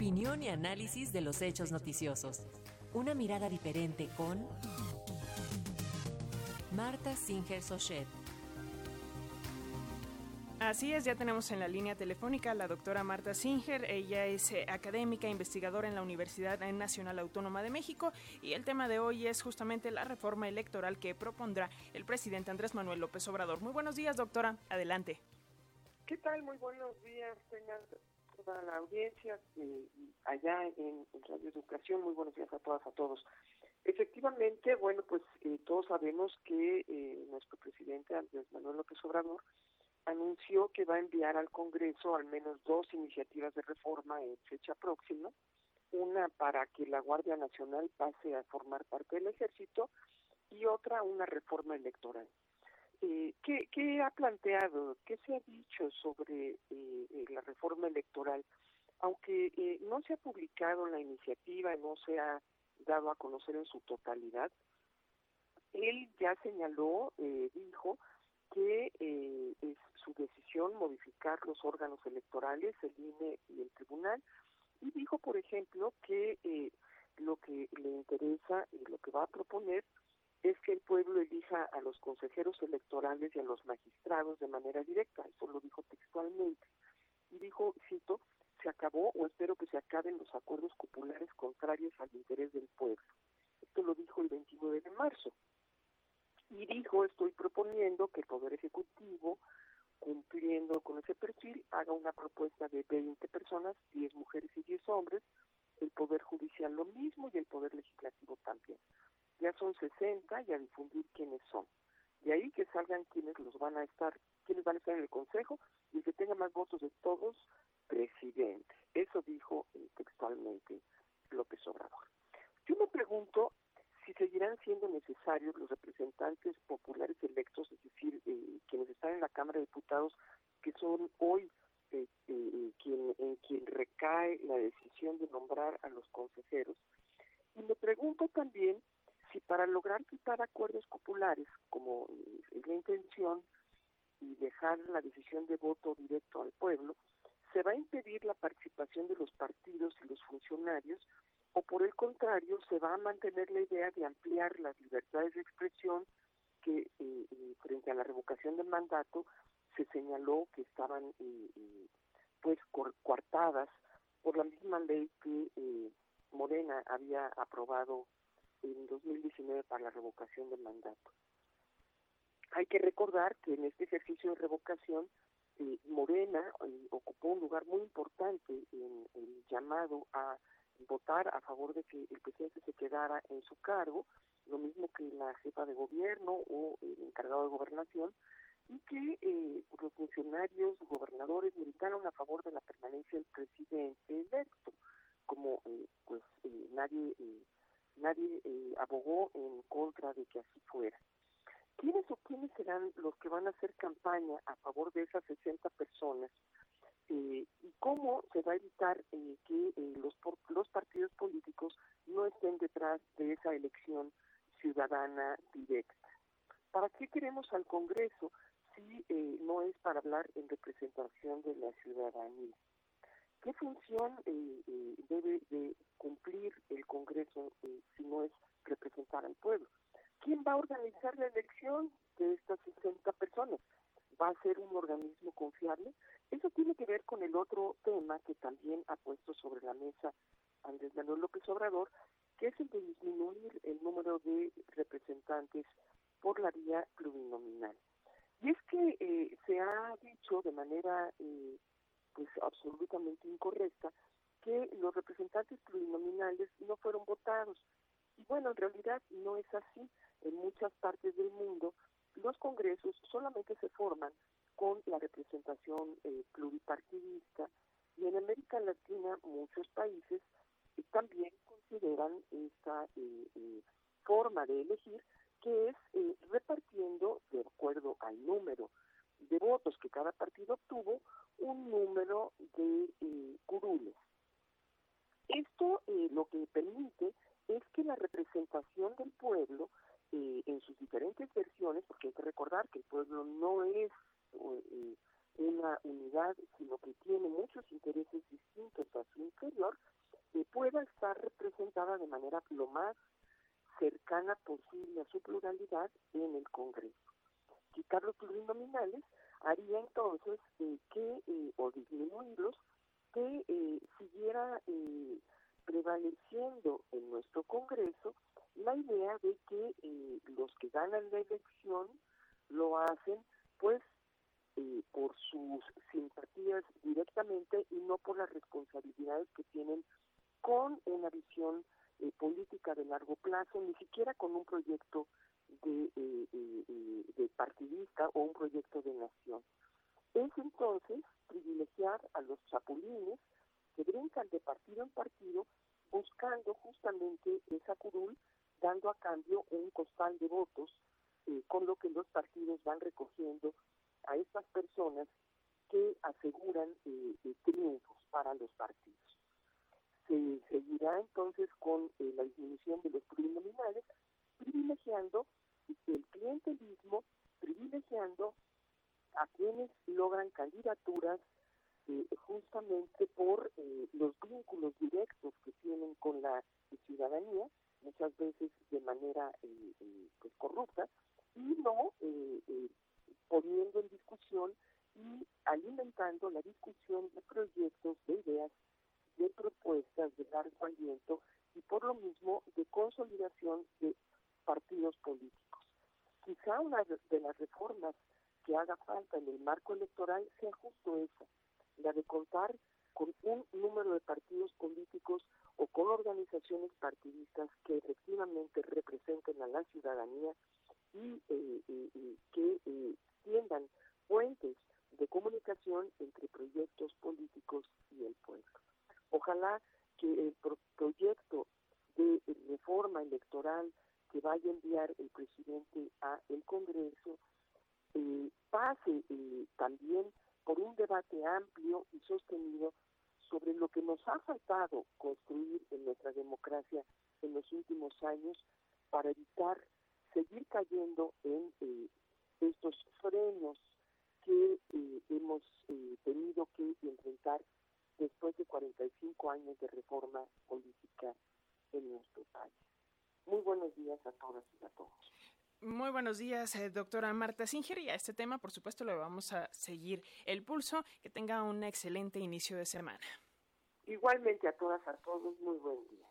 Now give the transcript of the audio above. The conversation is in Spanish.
Opinión y análisis de los hechos noticiosos. Una mirada diferente con Marta Singer Sochet. Así es, ya tenemos en la línea telefónica a la doctora Marta Singer. Ella es eh, académica, investigadora en la Universidad Nacional Autónoma de México y el tema de hoy es justamente la reforma electoral que propondrá el presidente Andrés Manuel López Obrador. Muy buenos días, doctora. Adelante. ¿Qué tal? Muy buenos días, tengan toda la audiencia eh, allá en, Radio Educación. Muy buenos días a todas, a todos. Efectivamente, bueno, pues eh, todos sabemos que nuestro presidente Andrés Manuel López Obrador anunció que va a enviar al Congreso al menos dos iniciativas de reforma en fecha próxima, una para que la Guardia Nacional pase a formar parte del ejército y otra una reforma electoral. Eh, ¿qué, ha planteado? ¿Qué se ha dicho sobre eh, eh, la reforma electoral? Aunque eh, no se ha publicado la iniciativa, no se ha dado a conocer en su totalidad, él ya señaló, dijo, que eh, es su decisión modificar los órganos electorales, el INE y el tribunal, y dijo, por ejemplo, que eh, lo que le interesa y lo que va a proponer es que el pueblo elija a los consejeros electorales y a los magistrados de manera directa, eso lo dijo textualmente, y dijo, cito, se acabó o espero que se acaben los acuerdos populares contrarios al interés del pueblo. Esto lo dijo el 29 de marzo y dijo estoy proponiendo que el Poder Ejecutivo, cumpliendo con ese perfil, haga una propuesta de 20 personas, 10 mujeres y 10 hombres, el Poder Judicial lo mismo y el Poder Legislativo también. Ya son 60 y a difundir quiénes son. De ahí que salgan quienes los van a estar, quienes van a estar en el Consejo y el que tenga más votos de todos, presidente. Eso dijo eh, textualmente López Obrador. Yo me pregunto si seguirán siendo necesarios los representantes populares electos, es decir, eh, quienes están en la Cámara de Diputados, que son hoy eh, eh, quien, en quien recae la decisión de nombrar a los consejeros. Y me pregunto también si para lograr quitar acuerdos populares, como es la intención, y dejar la decisión de voto directo al pueblo, se va a impedir la participación de los partidos y los funcionarios o por el contrario se va a mantener la idea de ampliar las libertades de expresión que eh, eh, frente a la revocación del mandato se señaló que estaban eh, pues coartadas por la misma ley que Morena había aprobado en 2019 para la revocación del mandato. Hay que recordar que en este ejercicio de revocación Morena ocupó un lugar muy importante en el llamado a votar a favor de que el presidente se quedara en su cargo, lo mismo que la jefa de gobierno o el encargado de gobernación, y que eh, los funcionarios gobernadores militaron a favor de la permanencia del presidente electo, como eh, pues eh, nadie nadie abogó en contra de que así fuera. ¿Quiénes o quiénes serán los que van a hacer campaña a favor de esas 60 personas eh, y cómo se va a evitar eh, que eh, los, los partidos políticos no estén detrás de esa elección ciudadana directa. ¿Para qué queremos al Congreso si no es para hablar en representación de la ciudadanía? ¿Qué función debe de cumplir el Congreso si no es representar al pueblo? ¿Quién va a organizar la elección de estas 60 personas? ¿Va a ser un organismo confiable? Eso tiene que ver con el otro tema que también ha puesto sobre la mesa Andrés Manuel López Obrador, que es el de disminuir el número de representantes por la vía plurinominal. Y es que eh, se ha dicho de manera eh, pues absolutamente incorrecta que los representantes plurinominales no fueron votados. Y bueno, en realidad no es así. En muchas partes del mundo los congresos solamente se forman con la representación eh, pluripartidista y en América Latina muchos países eh, también consideran esta eh, forma de elegir que es repartiendo de acuerdo al número de votos que cada partido obtuvo un número de curules. Esto lo que permite es que la representación del pueblo en sus diferentes versiones, porque hay que recordar que el pueblo no es eh, una unidad, sino que tiene muchos intereses distintos a su interior, pueda estar representada de manera lo más cercana posible a su pluralidad en el Congreso. Quitar los plurinominales haría entonces eh, que, eh, o disminuirlos, que eh, siguiera prevaleciendo en nuestro Congreso la idea de que los que ganan la elección lo hacen pues por sus simpatías directamente y no por las responsabilidades que tienen con una visión política de largo plazo, ni siquiera con un proyecto de, eh, eh, eh, de partidista o un proyecto de nación. Es entonces privilegiar a los chapulines que brincan de partido en partido buscando justamente esa curul, dando a cambio un costal de votos, con lo que los partidos van recogiendo a estas personas que aseguran triunfos para los partidos. Se seguirá entonces con la disminución de los plurinominales, privilegiando el clientelismo privilegiando a quienes logran candidaturas eh, justamente por eh, los vínculos directos que tienen con la ciudadanía, muchas veces de manera eh, pues corrupta, y no poniendo en discusión y alimentando la discusión de proyectos, de ideas, de propuestas de largo aliento y por lo mismo de consolidación de partidos políticos. Quizá una de las reformas que haga falta en el marco electoral sea justo esa, la de contar con un número de partidos políticos o con organizaciones partidistas que efectivamente representen a la ciudadanía y eh, que eh, tiendan puentes de comunicación entre proyectos políticos y el pueblo. Ojalá que el proyecto de reforma electoral que vaya a enviar el presidente a el Congreso eh, pase eh, también por un debate amplio y sostenido sobre lo que nos ha faltado construir en nuestra democracia en los últimos años para evitar seguir cayendo en eh, estos frenos que hemos tenido que enfrentar después de 45 años de reforma política en nuestro país. Muy buenos días a todas y a todos. Muy buenos días, eh, doctora Marta Singer. Y a este tema, por supuesto, le vamos a seguir el pulso. Que tenga un excelente inicio de semana. Igualmente a todas, a todos, muy buen día.